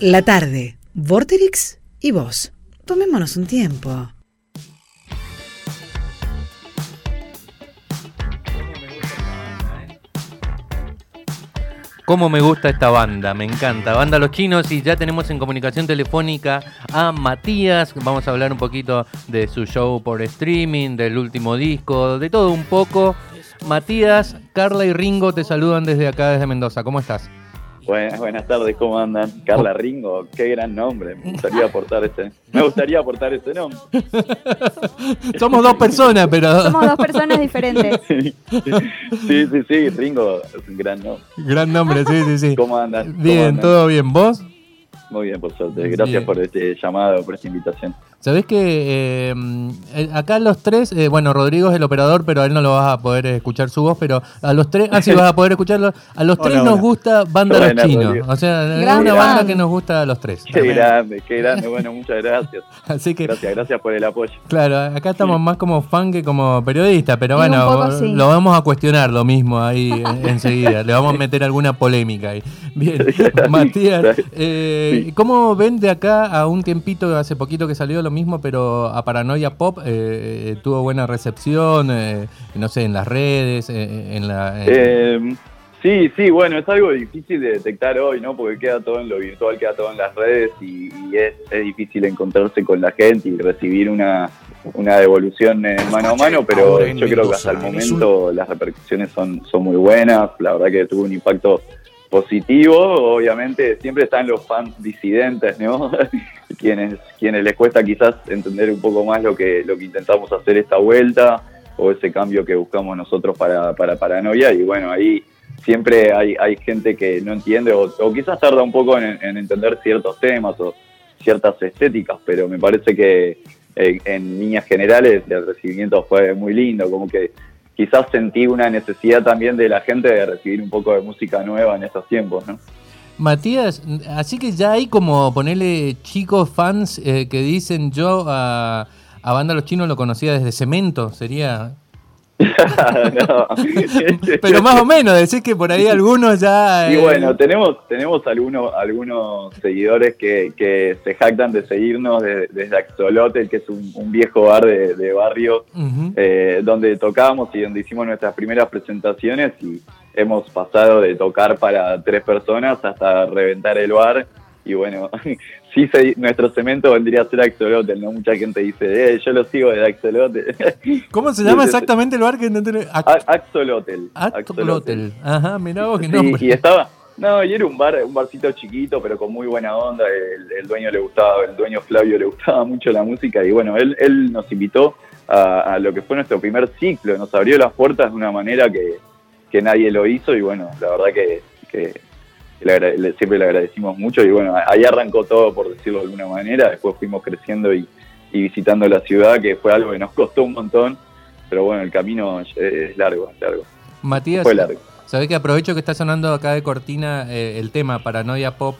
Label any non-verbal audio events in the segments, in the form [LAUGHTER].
La tarde, Vorterix y vos. Tomémonos un tiempo. Cómo me gusta esta banda, me encanta. Banda Los Chinos y ya tenemos en comunicación telefónica a Matías. Vamos a hablar un poquito de su show por streaming, del último disco, de todo un poco. Matías, Carla y Ringo te saludan desde acá, desde Mendoza. ¿Cómo estás? Buenas, buenas tardes, ¿cómo andan? Carla Ringo, qué gran nombre. Me gustaría aportar ese, me gustaría aportar ese nombre. [LAUGHS] Somos dos personas, pero. Somos dos personas diferentes. [LAUGHS] Sí, sí, sí, Ringo es un gran nombre. Gran nombre, sí, sí, sí. ¿Cómo andan? ¿Cómo Bien, andan? todo bien. ¿Vos? Muy bien, por suerte. Gracias Bien. por este llamado, por esta invitación. Sabés que eh, eh, acá los tres, eh, bueno, Rodrigo es el operador, pero a él no lo vas a poder escuchar su voz, pero a los tres, ah, sí vas a poder escucharlo. A los [LAUGHS] tres Hola, nos hola. gusta Banda Los Chinos. O sea, es una banda que nos gusta a los tres. Qué grande, qué grande. [LAUGHS] Bueno, muchas gracias. Así que, Gracias, gracias por el apoyo. claro, acá estamos más como fan que como periodista, pero Y bueno, un poco sí. lo vamos a cuestionar lo mismo ahí [LAUGHS] enseguida. Le vamos a meter alguna polémica ahí. Bien, Matías, eh, Sí. ¿cómo ven de acá a un tiempito, hace poquito que salió lo mismo, pero a Paranoia Pop eh, eh, tuvo buena recepción, eh, no sé, en las redes, eh, en la... en- Eh, sí, sí, bueno, es algo difícil de detectar hoy, ¿no? Porque queda todo en lo virtual, queda todo en las redes y, y es, es difícil encontrarse con la gente y recibir una, una devolución eh, mano a mano, pero yo creo que hasta el momento las repercusiones son, son muy buenas, la verdad que tuvo un impacto positivo, obviamente siempre están los fans disidentes, ¿no? [LAUGHS] quienes, quienes les cuesta quizás entender un poco más lo que, lo que intentamos hacer esta vuelta o ese cambio que buscamos nosotros para, para Paranoia y bueno, ahí siempre hay, hay gente que no entiende o, quizás tarda un poco en, en entender ciertos temas o ciertas estéticas, pero me parece que eh, en líneas generales el recibimiento fue muy lindo, como que quizás sentí una necesidad también de la gente de recibir un poco de música nueva en estos tiempos, ¿no? Matías, así que ya hay como ponerle chicos fans eh, que dicen yo a, a Banda Los Chinos lo conocía desde Cemento, sería... No. [LAUGHS] Pero más o menos, decís que por ahí algunos ya... Y eh, bueno, tenemos, tenemos algunos, algunos seguidores que, que se jactan de seguirnos de- desde Axolotl, que es un, un viejo bar de, de barrio eh, donde tocábamos y donde hicimos nuestras primeras presentaciones y hemos pasado de tocar para tres personas hasta reventar el bar. Y bueno, sí, se- nuestro cemento vendría a ser Axolotl, ¿no? Mucha gente dice, eh, yo lo sigo de Axolotl. [LAUGHS] ¿Cómo se llama exactamente el bar que no tiene... A- Axolotl. Axolotl. Ajá, mirá vos qué Sí, nombre. y estaba, no, y era un bar, un barcito chiquito, pero con muy buena onda. El, el dueño le gustaba, el dueño Flavio le gustaba mucho la música y bueno, él, él nos invitó a, a lo que fue nuestro primer ciclo, nos abrió las puertas de una manera que, que nadie lo hizo y bueno, la verdad que, que le siempre le agradecimos mucho y bueno, ahí arrancó todo por decirlo de alguna manera, después fuimos creciendo y, y visitando la ciudad, que fue algo que nos [LAUGHS] costó un montón, pero bueno, el camino es largo, es largo, Matías, fue largo. sabés que aprovecho que está sonando acá de cortina eh, el tema Paranoia Pop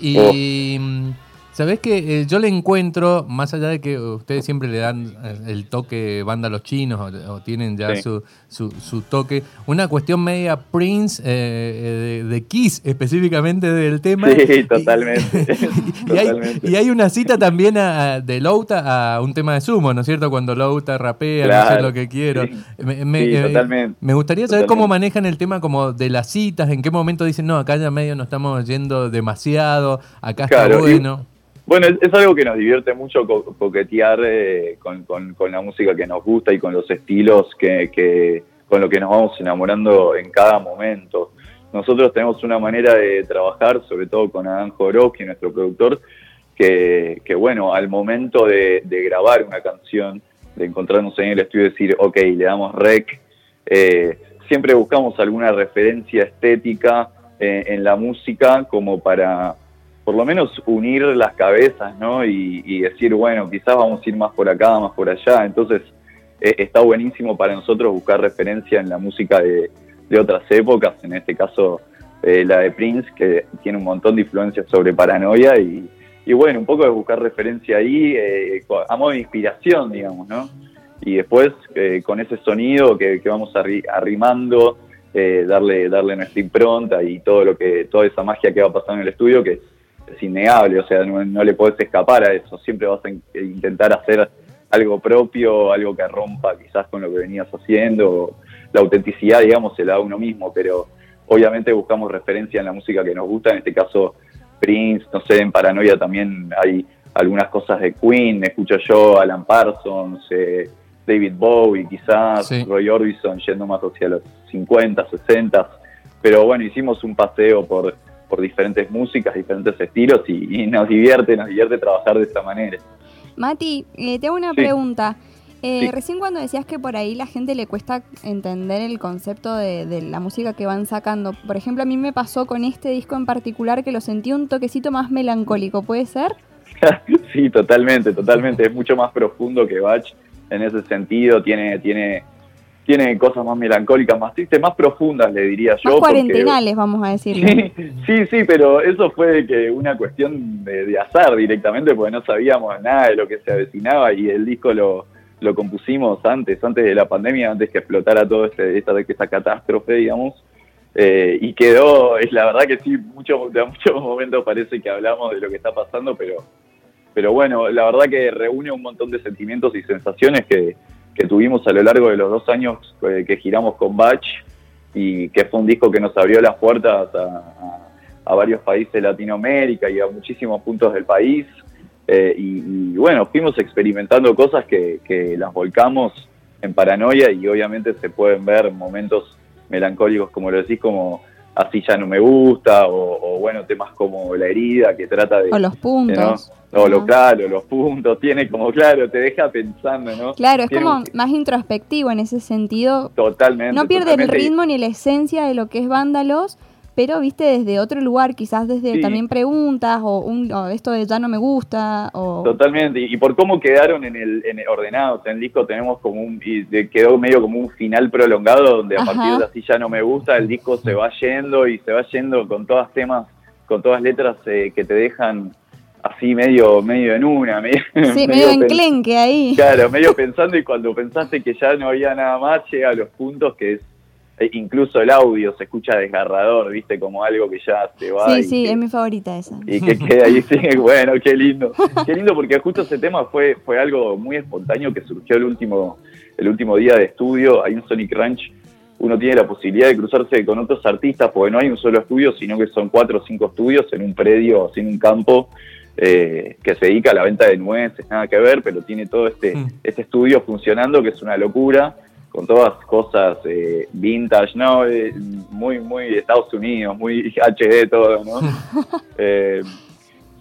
y... mm, Sabés que eh, yo le encuentro, más allá de que ustedes siempre le dan eh, el toque banda a los chinos o, o tienen ya Sí. su, su, su toque, una cuestión media Prince eh, de, de Kiss específicamente del tema. Sí, totalmente. [LAUGHS] Y, hay, y hay una cita también a- de Louta a un tema de sumo, ¿no es cierto? Cuando Louta rapea, no sé Claro, lo que quiero. sí. Me, me- Sí, eh, totalmente. me gustaría saber cómo manejan el tema como de las citas, en qué momento dicen, no, acá ya medio nos estamos yendo demasiado, acá Claro, está y- bueno. Es, algo que nos divierte mucho co- coquetear eh, con, la música que nos gusta y con los estilos que, con lo que nos vamos enamorando en cada momento. Nosotros tenemos una manera de trabajar, sobre todo con Adán Jodorowsky, nuestro productor, que, que, bueno, al momento de, de grabar una canción, de encontrarnos en el estudio y decir, ok, le damos rec, eh, siempre buscamos alguna referencia estética eh, en la música como para por lo menos unir las cabezas, ¿no? Y, decir, bueno, quizás vamos a ir más por acá, más por allá. Entonces, eh, está buenísimo para nosotros buscar referencia en la música de, otras épocas, en este caso eh, la de Prince, que tiene un montón de influencias sobre paranoia y, bueno, un poco de buscar referencia ahí, eh, a modo de inspiración, digamos, ¿no? Y después, eh, con ese sonido que, que vamos arri- arrimando, eh, darle, darle nuestra impronta y todo lo que, toda esa magia que va pasando en el estudio, que es innegable, o sea, no, no le podés escapar a eso, siempre vas a in- intentar hacer algo propio, algo que rompa quizás con lo que venías haciendo, la autenticidad, digamos, se la da uno mismo, pero obviamente buscamos referencia en la música que nos gusta, en este caso Prince, no sé, en Paranoia también hay algunas cosas de Queen, escucho yo, Alan Parsons, eh, David Bowie quizás, Sí. Roy Orbison yendo más hacia los 50, 60, pero bueno, hicimos un paseo por, por diferentes músicas, diferentes estilos y, y nos divierte, nos divierte trabajar de esta manera. Mati, eh, te hago una Sí. pregunta. Eh, Sí. Recién cuando decías que por ahí la gente le cuesta entender el concepto de, de la música que van sacando, por ejemplo, a mí me pasó con este disco en particular que lo sentí un toquecito más melancólico, ¿puede ser? [LAUGHS] sí, totalmente, totalmente. Es mucho más profundo que Bach en ese sentido. Tiene, tiene, tiene cosas más melancólicas, más tristes, más profundas, le diría yo. Más porque- cuarentenales, vamos a decirlo. Sí, sí, sí, pero eso fue que una cuestión de, de azar directamente, porque no sabíamos nada de lo que se avecinaba y el disco lo, lo compusimos antes, antes de la pandemia, antes que explotara todo este, esta, esta catástrofe, digamos. Eh, y quedó, es la verdad que sí, mucho, de muchos momentos parece que hablamos de lo que está pasando, pero, pero bueno, la verdad que reúne un montón de sentimientos y sensaciones que, que tuvimos a lo largo de los dos años eh, que giramos con Bach y que fue un disco que nos abrió las puertas a varios países de Latinoamérica y a muchísimos puntos del país. Eh, y, y bueno, fuimos experimentando cosas que, que las volcamos en paranoia y obviamente se pueden ver momentos melancólicos, como lo decís, como así ya no me gusta, o, o, bueno, temas como la herida que trata de... O los puntos. ¿no? O lo claro, los puntos, tiene como claro, te deja pensando, ¿no? Claro, es Tiene como un- más introspectivo en ese sentido. Totalmente. No pierde el ritmo ni la esencia de lo que es Vándalos, pero viste desde otro lugar, quizás desde Sí. también preguntas o, un, o esto de ya no me gusta o Totalmente, y por cómo quedaron en el, en el- ordenados en el disco tenemos como un, y quedó medio como un final prolongado donde a Ajá. partir de así ya no me gusta, el disco se va yendo y se va yendo con todas temas, con todas letras eh, que te dejan así medio, medio en una, [LAUGHS] medio, sí, medio enclenque ahí. Claro, medio [LAUGHS] pensando y cuando pensaste que ya no había nada más, llega a los puntos que es, incluso el audio se escucha desgarrador, viste, como algo que ya se va. Sí, y sí, que- es mi favorita esa. y que queda ahí, sí, [LAUGHS] bueno, qué lindo. [LAUGHS] Qué lindo porque justo ese tema fue, fue algo muy espontáneo que surgió el último, el último día de estudio. Ahí en Sonic Ranch uno tiene la posibilidad de cruzarse con otros artistas porque no hay un solo estudio, sino que son cuatro o cinco estudios en un predio, en un campo. eh, que se dedica a la venta de nueces, nada que ver, pero tiene todo este, Mm. este estudio funcionando que es una locura, con todas cosas eh, vintage, ¿no? Eh, muy, muy Estados Unidos, muy HD todo, ¿no? [LAUGHS] Eh,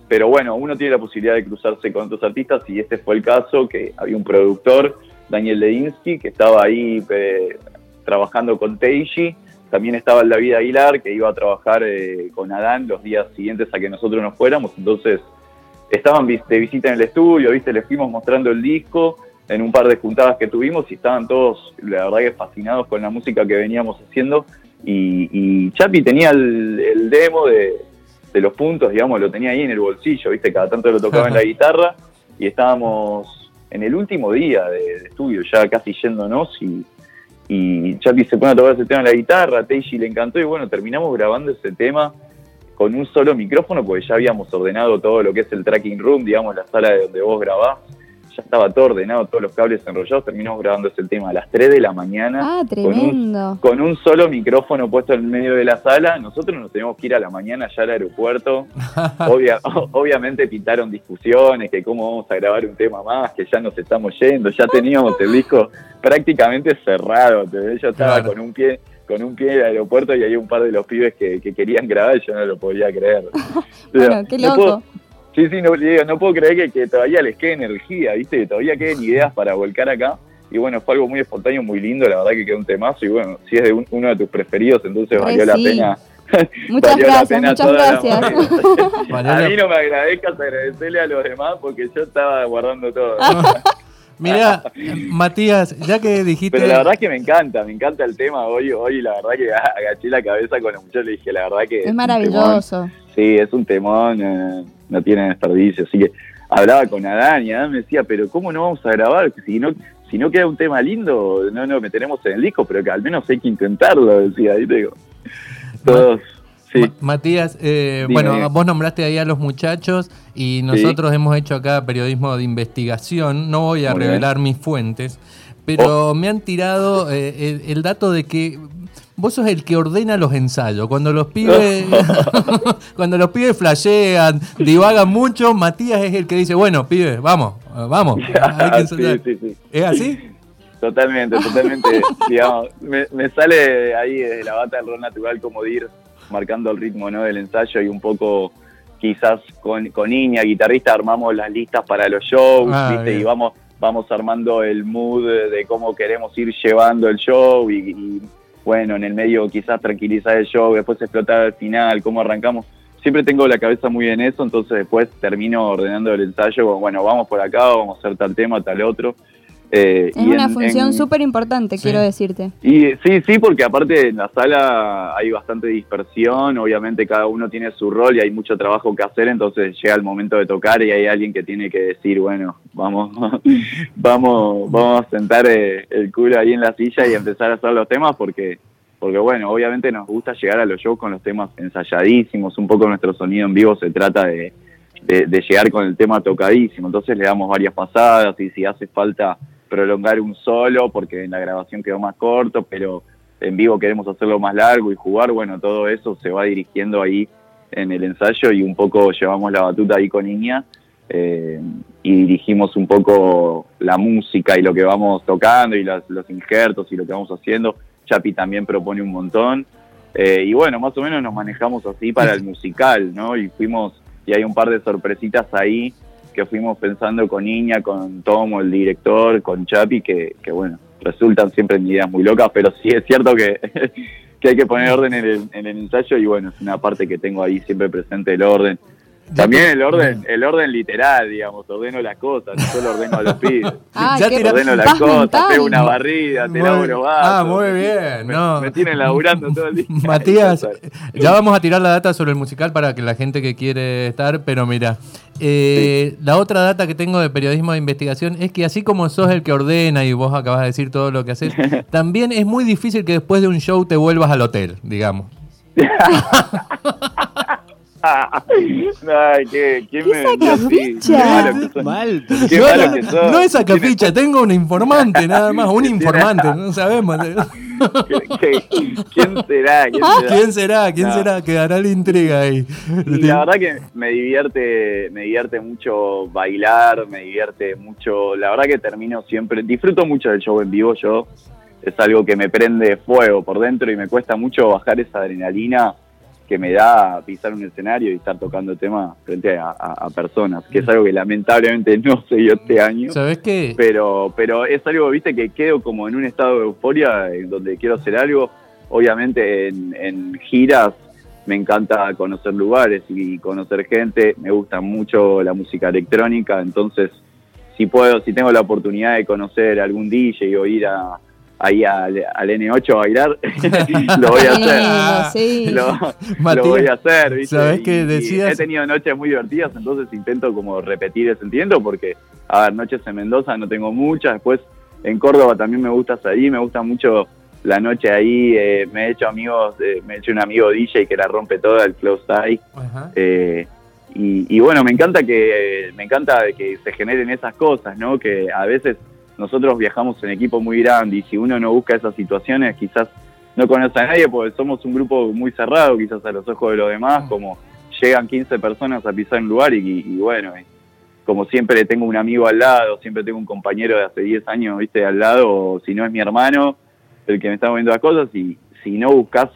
pero bueno, uno tiene la posibilidad de cruzarse con otros artistas y este fue el caso, que había un productor, Daniel Ledinsky, que estaba ahí eh, trabajando con Teiji, también estaba el David Aguilar, que iba a trabajar eh, con Adán los días siguientes a que nosotros nos fuéramos, entonces estaban de visita en el estudio, viste, les fuimos mostrando el disco en un par de juntadas que tuvimos y estaban todos, la verdad que fascinados con la música que veníamos haciendo. Y, y Chapi tenía el, el demo de, de los puntos, digamos, lo tenía ahí en el bolsillo, viste, cada tanto lo tocaba en la [LAUGHS] guitarra y estábamos en el último día de, de estudio, ya casi yéndonos y, y Chapi se pone a tocar ese tema en la guitarra, Teiji le encantó y bueno, terminamos grabando ese tema con un solo micrófono porque ya habíamos ordenado todo lo que es el tracking room, digamos, la sala de donde vos grabás, ya estaba todo ordenado, todos los cables enrollados, terminamos grabando ese tema a las 3 de la mañana Ah, con un, tremendo. con un solo micrófono puesto en medio de la sala, nosotros nos teníamos que ir a la mañana ya al aeropuerto, [LAUGHS] Obvia- obviamente pintaron discusiones, que cómo vamos a grabar un tema más, que ya nos estamos yendo, ya teníamos el disco prácticamente cerrado, yo estaba Claro. con un pie con un pie en el aeropuerto y había un par de los pibes que, que querían grabar y yo no lo podía creer. [LAUGHS] Bueno, qué No loco. puedo- sí, sí, no, le digo, no puedo creer que, que todavía les quede energía, ¿viste? Que todavía queden ideas para volcar acá. Y bueno, fue algo muy espontáneo, muy lindo, la verdad que quedó un temazo. Y bueno, si es de un- uno de tus preferidos, entonces valió la sí. pena. [LAUGHS] Muchas valió la gracias, pena muchas gracias. [LAUGHS] A mí no me agradezcas, agradecerle a los demás porque yo estaba guardando todo. [LAUGHS] Mirá, Matías, ya que dijiste. Pero la verdad que me encanta, me encanta el tema. Hoy, hoy la verdad que agaché la cabeza con los muchachos y le dije, la verdad que Es maravilloso. Sí, es un temón, eh, no tiene desperdicio. Así que hablaba con Adán y Adán me decía, pero ¿cómo no vamos a grabar? Si no, si no queda un tema lindo, no nos meteremos en el disco, pero que al menos hay que intentarlo, decía. Ahí te digo. Todos, Sí. Ma- Matías, eh, Dime, bueno, vos nombraste ahí a los muchachos y nosotros hemos hecho acá periodismo de investigación. No voy a Muy bien. revelar mis fuentes, pero me han tirado eh, el, el dato de que vos sos el que ordena los ensayos. Cuando los pibes, [LAUGHS] cuando los pibes flashean, divagan mucho, Matías es el que dice, bueno, pibes, vamos, eh, vamos, [LAUGHS] hay que sí, ensayar. sí, sí. ¿Es así? Totalmente, [LAUGHS] totalmente. digamos, me, me sale ahí desde la bata del rol natural como de ir marcando el ritmo ¿no? del ensayo y un poco quizás con, con Iña, guitarrista, armamos las listas para los shows, Ah, ¿viste? bien. Y vamos, vamos armando el mood de, de cómo queremos ir llevando el show y, y, bueno, en el medio quizás tranquilizar el show, después explotar al final, cómo arrancamos. Siempre tengo la cabeza muy en eso, entonces después termino ordenando el ensayo, bueno, vamos por acá, vamos a hacer tal tema, tal otro. Eh, Es y una en- función súper importante, Sí. quiero decirte. y sí, sí, porque aparte en la sala hay bastante dispersión, obviamente cada uno tiene su rol y hay mucho trabajo que hacer, entonces llega el momento de tocar y hay alguien que tiene que decir, bueno, vamos, [LAUGHS] vamos, vamos a sentar eh, el culo ahí en la silla y empezar a hacer los temas porque, porque bueno, obviamente nos gusta llegar a los shows con los temas ensayadísimos, un poco nuestro sonido en vivo se trata de, de, de llegar con el tema tocadísimo, entonces le damos varias pasadas y si hace falta prolongar un solo porque en la grabación quedó más corto, pero en vivo queremos hacerlo más largo y jugar, bueno, todo eso se va dirigiendo ahí en el ensayo y un poco llevamos la batuta ahí con Iña eh, y dirigimos un poco la música y lo que vamos tocando y las- los injertos y lo que vamos haciendo. Chapi también propone un montón. Eh, y bueno, más o menos nos manejamos así para el musical, ¿no? Y fuimos, y hay un par de sorpresitas ahí que fuimos pensando con Iña, con Tomo, el director, con Chapi, que, que bueno, resultan siempre en ideas muy locas, pero sí es cierto que, [LAUGHS] que hay que poner orden en el, en el ensayo y bueno, es una parte que tengo ahí siempre presente el orden. También el orden, el orden literal, digamos, ordeno las cosas, no solo ordeno a los [LAUGHS] pibes. Ah, Ya ordeno las cosas, mental. pego una barrida, te Muy- vasos. Ah, muy bien, Me, no. me tienen laburando todo el día. [LAUGHS] Matías, ya vamos a tirar la data sobre el musical para que la gente que quiere estar, pero mira, eh, la otra data que tengo de periodismo de investigación es que así como sos el que ordena y vos acabas de decir todo lo que haces, [LAUGHS] también es muy difícil que después de un show te vuelvas al hotel, digamos. [LAUGHS] Ay, ¿qué, ¿quién ¿Qué me vendió así? sacapicha? Qué malo que sos. Mal. Qué no, malo no, que sos. no es sacapicha, tengo un informante nada más, un [LAUGHS] informante, [LAUGHS] no sabemos. ¿Qué- qué- ¿Quién será? ¿Quién será? ¿Quién será? ¿Quién No. será? Quedará la intriga ahí. Y la verdad que me divierte, me divierte mucho bailar, me divierte mucho, la verdad que termino siempre, disfruto mucho del show en vivo yo, es algo que me prende fuego por dentro y me cuesta mucho bajar esa adrenalina que me da pisar un escenario y estar tocando temas frente a, a- a personas, que es algo que lamentablemente no se dio este año. ¿Sabes qué? pero pero es algo, viste, que quedo como en un estado de euforia en donde quiero hacer algo. Obviamente en, en giras me encanta conocer lugares y conocer gente, me gusta mucho la música electrónica, entonces si puedo, si tengo la oportunidad de conocer algún DJ o ir a, ahí al, al N8 a bailar, [LAUGHS] lo voy a hacer. Lindo, sí. Lo, Matías, lo voy a hacer, ¿viste? ¿sabés Y- qué y decías? he tenido noches muy divertidas, entonces intento como repetir ese entiendo porque, a ver, noches en Mendoza no tengo muchas, después en Córdoba también me gusta salir, me gusta mucho la noche ahí, eh, me he hecho amigos, eh, me he hecho un amigo DJ que la rompe toda, el Close Eye, Ajá. eh, y, y bueno, me encanta que me encanta que se generen esas cosas, ¿no? Que a veces nosotros viajamos en equipo muy grande y si uno no busca esas situaciones, quizás no conoce a nadie porque somos un grupo muy cerrado, quizás a los ojos de los demás, como llegan 15 personas a pisar un lugar y, y bueno, y como siempre tengo un amigo al lado, siempre tengo un compañero de hace 10 años, viste, al lado, o si no es mi hermano, el que me está moviendo las cosas, y si no buscas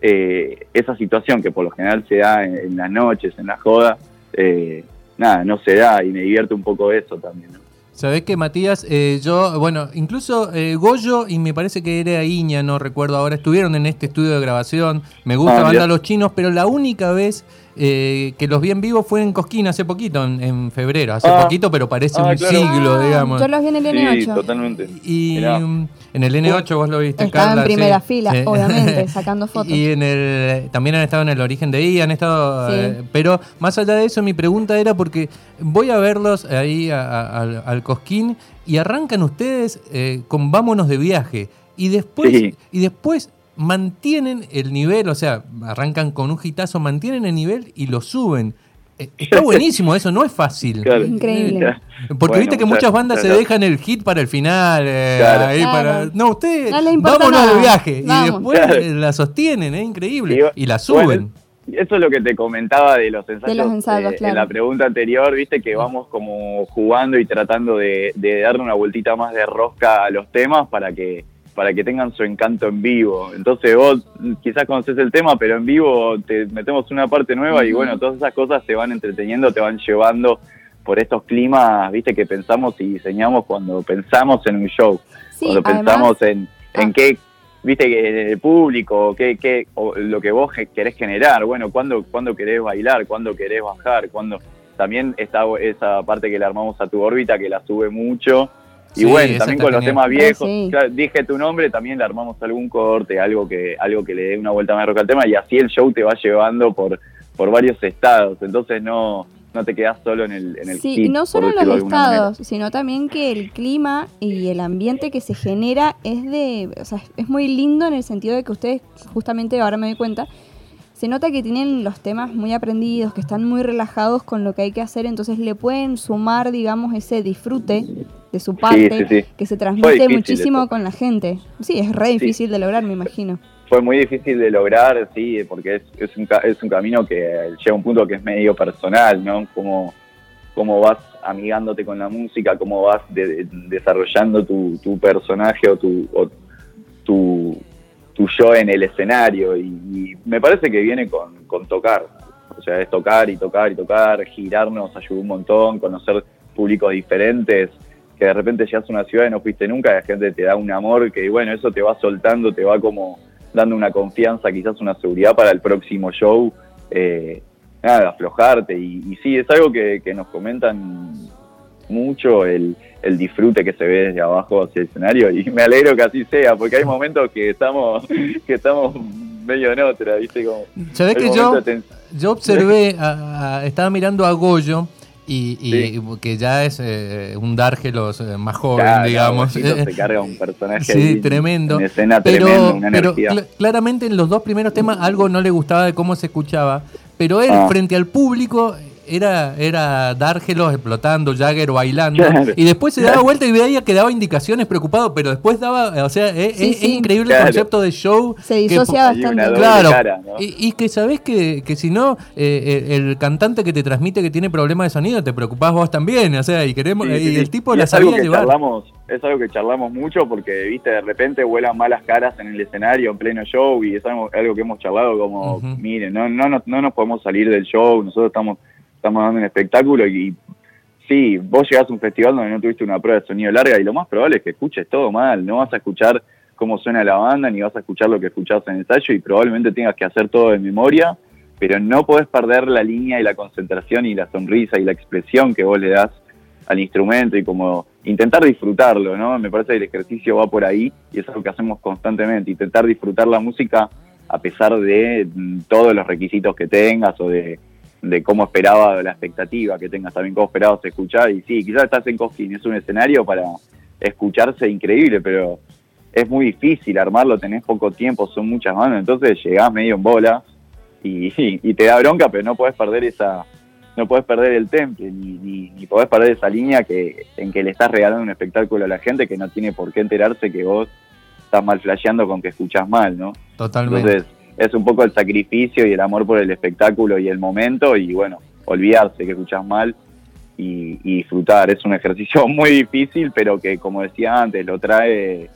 eh, esa situación que por lo general se da en, en las noches, en la joda, eh, nada, no se da y me divierte un poco eso también. ¿no? ¿Sabés qué, Matías? Eh, yo, bueno, incluso eh, Goyo y me parece que era Iña, no recuerdo ahora, estuvieron en este estudio de grabación. Me gusta Ah, Banda. Los Chinos, pero la única vez eh, que los vi en vivo fue en Cosquín hace poquito, en, en febrero. Hace Ah. poquito, pero parece Ah, un claro. siglo, Ah, digamos. Yo los vi en el Sí, N8. totalmente. Y Mirá. en el N8 vos lo viste, Estaba Carla, en primera sí. fila, Sí. obviamente, [LAUGHS] sacando fotos. Y en el, también han estado en el origen de I, han estado. Sí. eh, pero más allá de eso, mi pregunta era porque voy a verlos ahí a- a- al, al Cosquín y arrancan ustedes eh, con vámonos de viaje. Y después, Sí. y después mantienen el nivel, o sea, arrancan con un hitazo, mantienen el nivel y lo suben. Eh, Está [LAUGHS] buenísimo eso, no es fácil. Claro. Increíble. Porque Bueno, viste que muchas- muchas bandas se dejan el hit para el final. eh, Claro. ahí para- no, ustedes No le importa vámonos nada. de viaje. Vamos. Y después Claro. eh, la sostienen, es increíble. Digo, y la suben. bueno, Eso es lo que te comentaba de los ensayos. los ensayos, eh, claro. En la pregunta anterior, viste que vamos como jugando y tratando de, de darle una vueltita más de rosca a los temas para que para que tengan su encanto en vivo. Entonces vos quizás conoces el tema, pero en vivo te metemos una parte nueva y bueno, todas esas cosas te van entreteniendo, te van llevando por estos climas, viste, que pensamos y diseñamos cuando pensamos en un show Sí, cuando además, pensamos en, en Ah. qué, viste, que el público, qué, qué, o lo que vos querés generar, bueno, cuándo, cuándo querés bailar, cuándo querés bajar, cuándo... También está esa parte que le armamos a tu órbita, que la sube mucho. Y Sí, bueno, también con los genial. temas viejos, Sí. claro, dije tu nombre, también le armamos algún corte, algo que algo que le dé una vuelta más roca al tema, y así el show te va llevando por, por varios estados, entonces no, no te quedás solo en el, en el Sí, hit, no solo de los estados, sino también que el clima y el ambiente que se genera es de, o sea, es muy lindo en el sentido de que ustedes, justamente ahora me doy cuenta, se nota que tienen los temas muy aprendidos, que están muy relajados con lo que hay que hacer, entonces le pueden sumar, digamos, ese disfrute de su parte sí, sí. que se transmite muchísimo con la gente. Sí, es re difícil de lograr, me imagino. fue muy difícil de lograr, sí, porque es, es, un, es un camino que llega a un punto que es medio personal, ¿no? Cómo, cómo vas amigándote con la música, cómo vas de- de- desarrollando tu, tu personaje o tu, o tu, yo en el escenario. Y, me parece que viene con, tocar. O sea, es tocar y tocar y tocar, girarnos ayuda un montón, conocer públicos diferentes, que de repente llegas a una ciudad y no fuiste nunca, y la gente te da un amor que, bueno, eso te va soltando, te va como dando una confianza, quizás una seguridad para el próximo show, eh, nada, aflojarte. Y, y sí, es algo que nos comentan mucho, el, el disfrute que se ve desde abajo hacia el escenario, y me alegro que así sea, porque hay momentos que estamos, [LAUGHS] que estamos medio en otra, ¿viste? Como, ¿Sabés que yo, yo observé, a- a- estaba mirando a Goyo y, y que ya es eh, un Dárgelos eh, más joven, Claro, digamos. Eh, [LAUGHS] se carga un personaje Sí, ahí tremendo. en escena pero, una cl- claramente en los dos primeros temas algo no le gustaba de cómo se escuchaba, pero él Ah. frente al público era, era Dárgelos explotando, Jagger bailando, Claro. y después se daba vuelta y veía que daba indicaciones preocupado, pero después daba, o sea, es, Sí, es- sí. es increíble Claro. el concepto de show. Se disocia bastante. Claro, cara, ¿no? y, y que sabés que, que si no, eh, el, el cantante que te transmite que tiene problemas de sonido, te preocupás vos también, o sea, y queremos Sí, y el tipo Y la es algo sabía que llevar. charlamos, es algo que charlamos mucho porque, viste, de repente vuelan malas caras en el escenario en pleno show y es algo, algo que hemos charlado como, Ujú. miren, no, no, no, no nos podemos salir del show, nosotros estamos, estamos dando un espectáculo y sí, vos llegás a un festival donde no tuviste una prueba de sonido larga y lo más probable es que escuches todo mal, no vas a escuchar cómo suena la banda ni vas a escuchar lo que escuchás en ensayo y probablemente tengas que hacer todo de memoria, pero no podés perder la línea y la concentración y la sonrisa y la expresión que vos le das al instrumento y como intentar disfrutarlo, ¿no? Me parece que el ejercicio va por ahí y es algo que hacemos constantemente, intentar disfrutar la música a pesar de mm, todos los requisitos que tengas o de, de cómo esperaba la expectativa que tengas, también cómo esperabas escuchar y sí, quizás estás en Cosquín, es un escenario para escucharse increíble, pero es muy difícil armarlo, tenés poco tiempo, son muchas manos, entonces llegás medio en bola y, y te da bronca, pero no podés perder esa, no podés perder el temple, ni, ni, ni podés perder esa línea que, en que le estás regalando un espectáculo a la gente que no tiene por qué enterarse que vos estás mal flasheando con que escuchás mal, ¿no? Totalmente. Entonces, es un poco el sacrificio y el amor por el espectáculo y el momento, y bueno, olvidarse que escuchás mal y, disfrutar. Es un [LAUGHS] ejercicio muy difícil, pero que, como decía antes, lo trae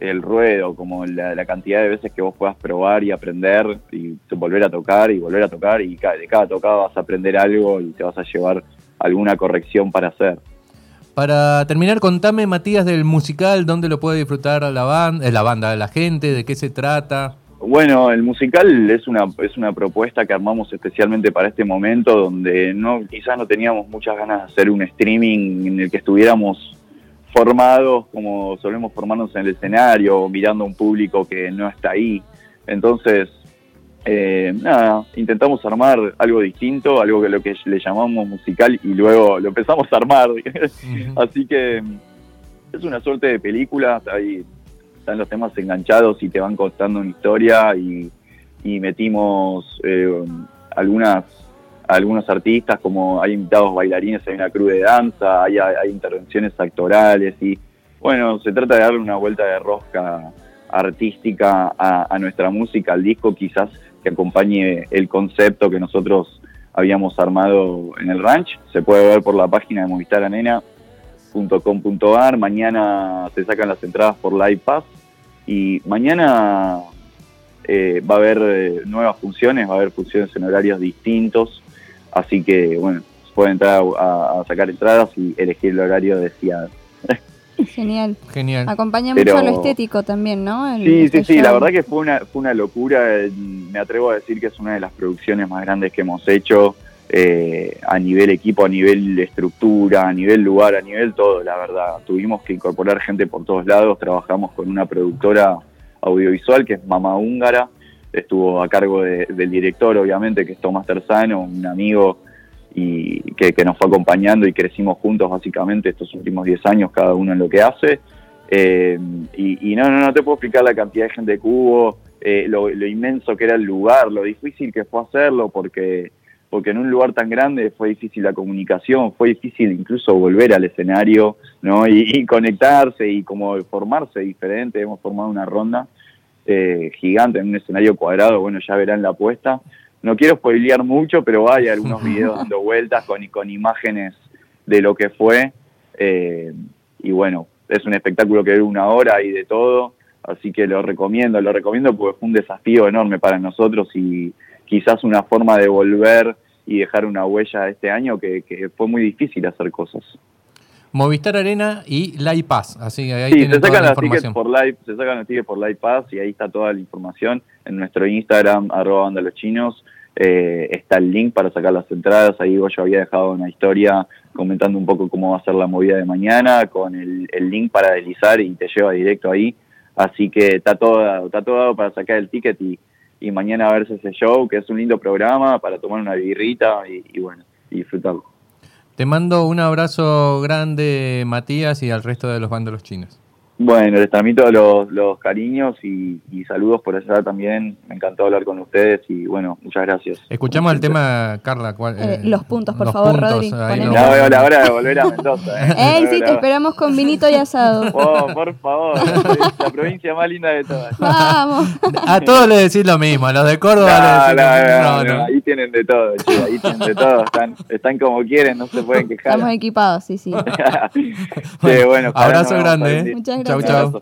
el ruedo, como la, cantidad de veces que vos puedas probar y aprender y volver a tocar y volver a tocar y de cada tocada vas a aprender algo y te vas a llevar alguna corrección para hacer. Para terminar, contame, Matías, del musical, dónde lo puede disfrutar la banda, la banda, la gente, de qué se trata. Bueno, el musical es una, es una propuesta que armamos especialmente para este momento donde no quizás no teníamos muchas ganas de hacer un streaming en el que estuviéramos formados como solemos formarnos en el escenario, mirando a un público que no está ahí. Entonces, eh, nada, intentamos armar algo distinto, algo que lo que le llamamos musical y luego lo empezamos a armar. [LAUGHS] Así que es una suerte de película, hay están los temas enganchados y te van contando una historia y, metimos eh, algunas algunos artistas, como hay invitados bailarines, hay una cruz de danza, hay, hay intervenciones actorales y bueno, se trata de darle una vuelta de rosca artística a, nuestra música, al disco, quizás que acompañe el concepto que nosotros habíamos armado en el ranch. Se puede ver por la página de movistaranena.com.ar. Mañana se sacan las entradas por Live Pass y mañana eh, va a haber eh, nuevas funciones, va a haber funciones en horarios distintos. Así que, bueno, pueden entrar a, sacar entradas y elegir el horario deseado. Genial. Genial. Acompaña mucho a lo estético también, ¿no? sí, sí, sí, la verdad que fue una, fue una locura. Me atrevo a decir que es una de las producciones más grandes que hemos hecho eh, a nivel equipo, a nivel estructura, a nivel lugar, a nivel todo, la verdad. Tuvimos que incorporar gente por todos lados. Trabajamos con una productora audiovisual que es Mama Húngara. Estuvo a cargo del director, obviamente, que es Tomás Terzano, un amigo y que, nos fue acompañando y crecimos juntos básicamente estos últimos 10 años, cada uno en lo que hace. Eh, y, no, no, no te puedo explicar la cantidad de gente que hubo, eh, lo, inmenso que era el lugar, lo difícil que fue hacerlo, porque, porque en un lugar tan grande fue difícil la comunicación, fue difícil incluso volver al escenario, ¿no? Y, conectarse y como formarse diferente. Hemos formado una ronda eh, gigante en un escenario cuadrado, bueno, ya verán la apuesta no quiero spoilear mucho, pero hay algunos [LAUGHS] videos dando vueltas con, con imágenes de lo que fue. Eh, y bueno, es un espectáculo que dura una hora y de todo, así que lo recomiendo, lo recomiendo porque fue un desafío enorme para nosotros y quizás una forma de volver y dejar una huella este año que, que fue muy difícil hacer cosas. Movistar Arena y Live Pass, así que ahí sí, se sacan las tickets por live, se sacan los tickets por Live Pass y ahí está toda la información en nuestro Instagram arroba los chinos eh, está el link para sacar las entradas. Ahí yo había dejado una historia comentando un poco cómo va a ser la movida de mañana, con el, link para deslizar y te lleva directo ahí. Así que está todo, está todo dado para sacar el ticket y, y mañana verse ese show, que es un lindo programa para tomar una birrita y, bueno, disfrutarlo. Te mando un abrazo grande, Matías, y al resto de los bandos chinos. Bueno, les transmito los, los cariños y, saludos por allá también. Me encantó hablar con ustedes y bueno, muchas gracias. Escuchamos el tema, Carla. Eh, los puntos, por favor, Rodri. Ya veo la hora de volver a Mendoza. ¿eh? [LAUGHS] sí, te esperamos con vinito y asado. [LAUGHS] Oh, por favor, la provincia más linda de todas. Vamos. A todos les decís lo mismo, a los de Córdoba no, no, Ahí tienen de todo, ahí tienen de todo. Están, están como quieren, no se pueden quejar. Estamos equipados, sí, sí. [LAUGHS] sí bueno, abrazo grande. ¿eh? Muchas gracias. Chau, chau.